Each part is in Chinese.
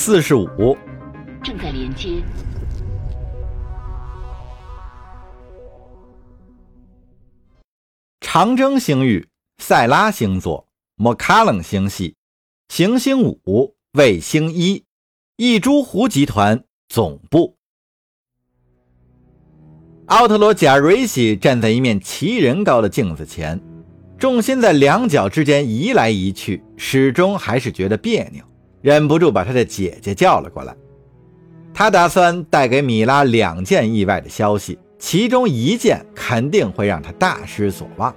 四十五，正在连接。长征星域，塞拉星座，莫卡冷星系，行星五，卫星一，一株湖集团总部。奥特罗贾瑞西站在一面奇人高的镜子前，重心在两脚之间移来移去，始终还是觉得别扭，忍不住把他的姐姐叫了过来。他打算带给米拉两件意外的消息，其中一件肯定会让他大失所望。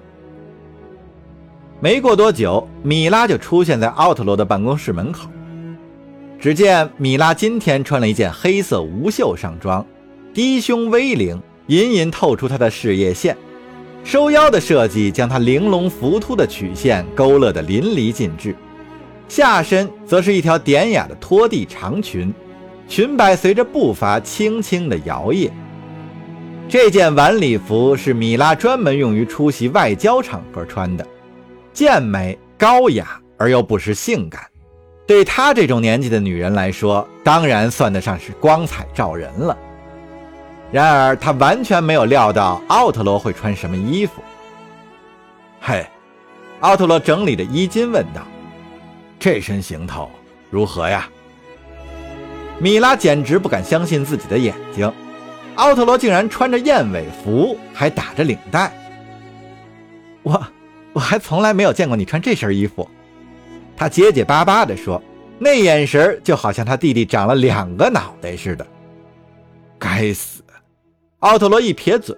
没过多久，米拉就出现在奥特罗的办公室门口。只见米拉今天穿了一件黑色无袖上装，低胸 V 领。隐隐透出她的事业线，收腰的设计将她玲珑浮凸的曲线勾勒得淋漓尽致。下身则是一条典雅的拖地长裙，裙摆随着步伐轻轻地摇曳。这件晚礼服是米拉专门用于出席外交场合穿的，健美高雅而又不失性感。对她这种年纪的女人来说，当然算得上是光彩照人了。然而，他完全没有料到奥特罗会穿什么衣服。嘿，奥特罗整理着衣襟问道：“这身行头如何呀？”米拉简直不敢相信自己的眼睛，奥特罗竟然穿着燕尾服，还打着领带。我，我还从来没有见过你穿这身衣服。他结结巴巴地说，那眼神就好像他弟弟长了两个脑袋似的。该死！奥特罗一撇嘴，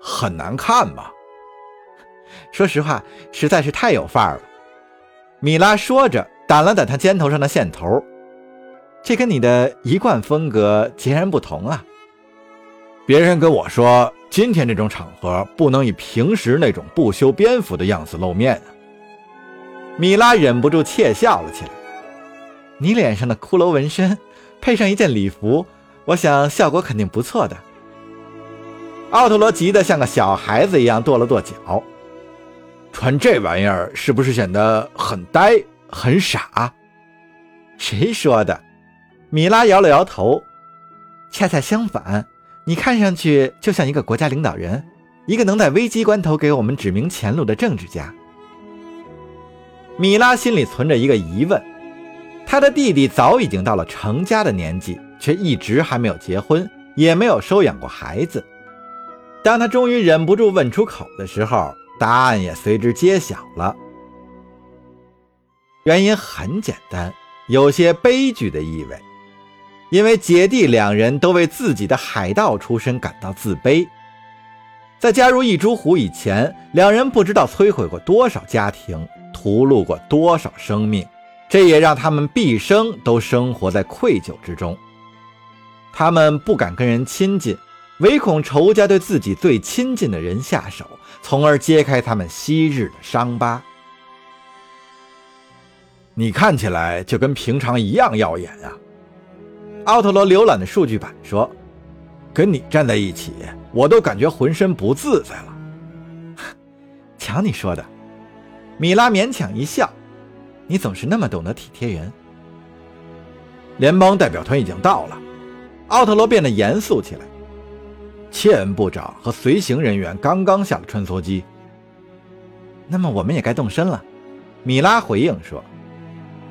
很难看吧？说实话，实在是太有范儿了。米拉说着，掸了掸他肩头上的线头，这跟你的一贯风格截然不同啊。别人跟我说，今天这种场合不能以平时那种不修边幅的样子露面啊。米拉忍不住窃笑了起来。你脸上的骷髅纹身，配上一件礼服，我想效果肯定不错的。奥特罗急得像个小孩子一样跺了跺脚，穿这玩意儿是不是显得很呆、很傻？谁说的？米拉摇了摇头，恰恰相反，你看上去就像一个国家领导人，一个能在危机关头给我们指明前路的政治家。米拉心里存着一个疑问：他的弟弟早已经到了成家的年纪，却一直还没有结婚，也没有收养过孩子。当他终于忍不住问出口的时候，答案也随之揭晓了。原因很简单，有些悲剧的意味。因为姐弟两人都为自己的海盗出身感到自卑，在加入一株湖以前，两人不知道摧毁过多少家庭，屠戮过多少生命，这也让他们毕生都生活在愧疚之中。他们不敢跟人亲近。唯恐仇家对自己最亲近的人下手，从而揭开他们昔日的伤疤。你看起来就跟平常一样耀眼啊！奥特罗浏览的数据板说：“跟你站在一起，我都感觉浑身不自在了。”瞧你说的，米拉勉强一笑：“你总是那么懂得体贴人。”联邦代表团已经到了，奥特罗变得严肃起来。切恩部长和随行人员刚刚下了穿梭机，那么我们也该动身了。米拉回应说：“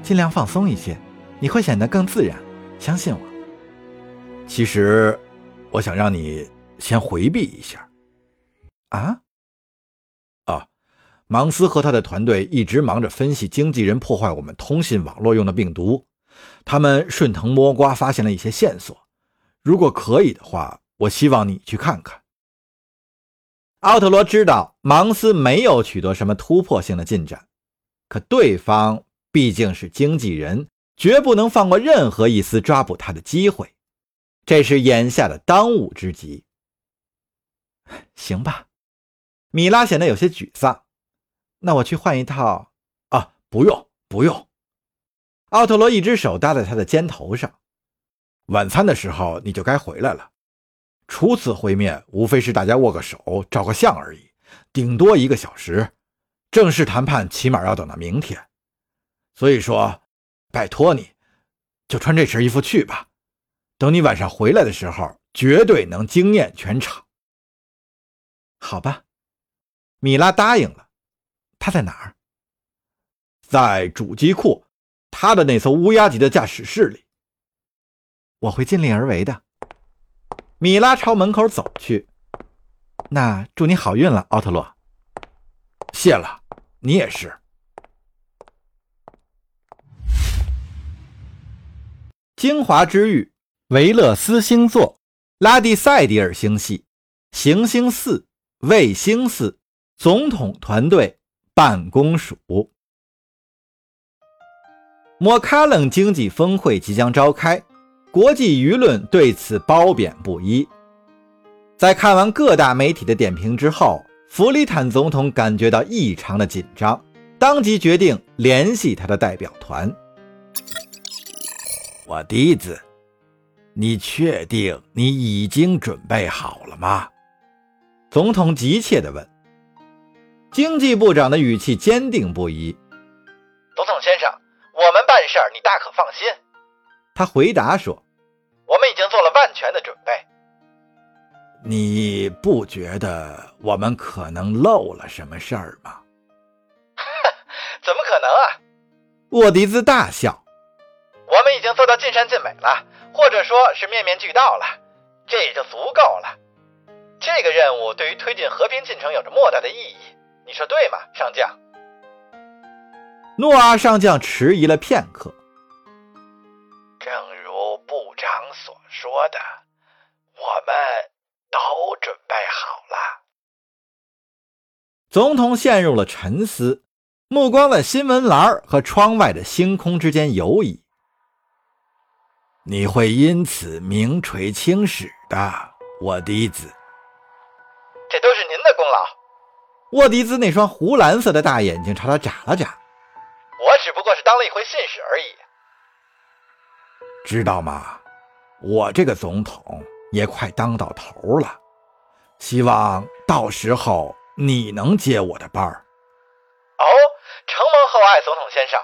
尽量放松一些，你会显得更自然，相信我。”其实，我想让你先回避一下。啊？啊，芒斯和他的团队一直忙着分析经纪人破坏我们通信网络用的病毒，他们顺藤摸瓜发现了一些线索。如果可以的话。我希望你去看看。奥特罗知道芒斯没有取得什么突破性的进展，可对方毕竟是经纪人，绝不能放过任何一丝抓捕他的机会，这是眼下的当务之急。行吧，米拉显得有些沮丧。那我去换一套。啊，不用，不用。奥特罗一只手搭在他的肩头上。晚餐的时候你就该回来了。初次会面，无非是大家握个手、照个相而已，顶多一个小时。正式谈判起码要等到明天。所以说，拜托你，就穿这身衣服去吧。等你晚上回来的时候，绝对能惊艳全场。好吧，米拉答应了。他在哪儿？在主机库，他的那艘乌鸦级的驾驶室里。我会尽力而为的。米拉朝门口走去。那祝你好运了，奥特洛。谢了，你也是。精华之域，维勒斯星座，拉蒂塞迪尔星系，行星四，卫星四，总统团队办公署。莫卡冷经济峰会即将召开，国际舆论对此褒贬不一。在看完各大媒体的点评之后，弗里坦总统感觉到异常的紧张，当即决定联系他的代表团。我弟子，你确定你已经准备好了吗？总统急切地问。经济部长的语气坚定不移。总统先生，我们办事儿你大可放心。他回答说：“我们已经做了万全的准备。”你不觉得我们可能漏了什么事儿吗？怎么可能啊！沃迪兹大笑。我们已经做到尽善尽美了，或者说是面面俱到了，这也就足够了。这个任务对于推进和平进程有着莫大的意义，你说对吗，上将？诺阿上将迟疑了片刻。正如部长所说的，我们都准备好了。总统陷入了沉思，目光在新闻栏和窗外的星空之间游移。你会因此名垂青史的，沃迪兹。这都是您的功劳。沃迪兹那双湖蓝色的大眼睛朝他眨了眨。我只不过是当了一回信使而已。知道吗？我这个总统也快当到头了，希望到时候你能接我的班儿。哦，承蒙厚爱，总统先生。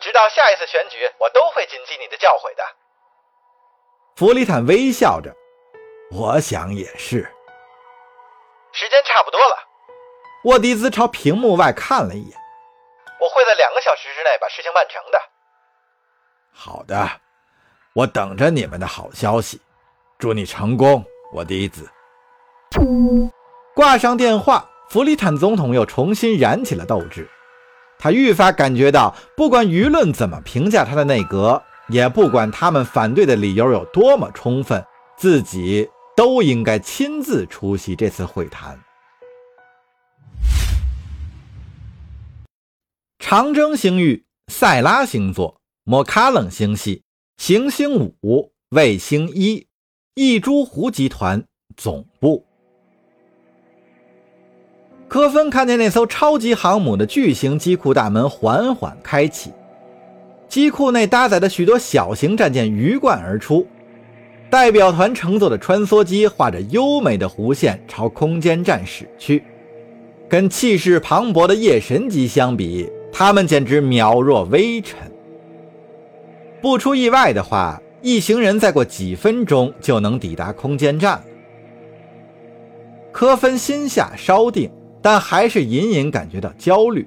直到下一次选举，我都会谨记你的教诲的。弗里坦微笑着，我想也是。时间差不多了。沃迪兹朝屏幕外看了一眼。我会在两个小时之内把事情办成的。好的，我等着你们的好消息。祝你成功，沃迪兹。挂上电话，弗里坦总统又重新燃起了斗志。他愈发感觉到，不管舆论怎么评价他的内阁。也不管他们反对的理由有多么充分，自己都应该亲自出席这次会谈。长征星域，塞拉星座，莫卡冷星系，行星五，卫星一，一株湖集团总部。科芬看见那艘超级航母的巨型机库大门缓缓开启。机库内搭载的许多小型战舰鱼贯而出，代表团乘坐的穿梭机画着优美的弧线朝空间站驶去。跟气势磅礴的夜神级相比，他们简直渺若微尘。不出意外的话，一行人再过几分钟就能抵达空间站了。科芬心下稍定，但还是隐隐感觉到焦虑。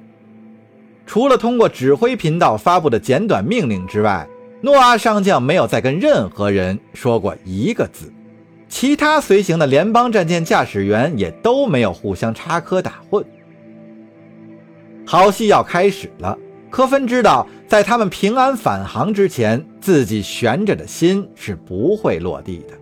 除了通过指挥频道发布的简短命令之外，诺阿上将没有再跟任何人说过一个字。其他随行的联邦战舰驾驶员也都没有互相插科打诨。好戏要开始了。科芬知道，在他们平安返航之前，自己悬着的心是不会落地的。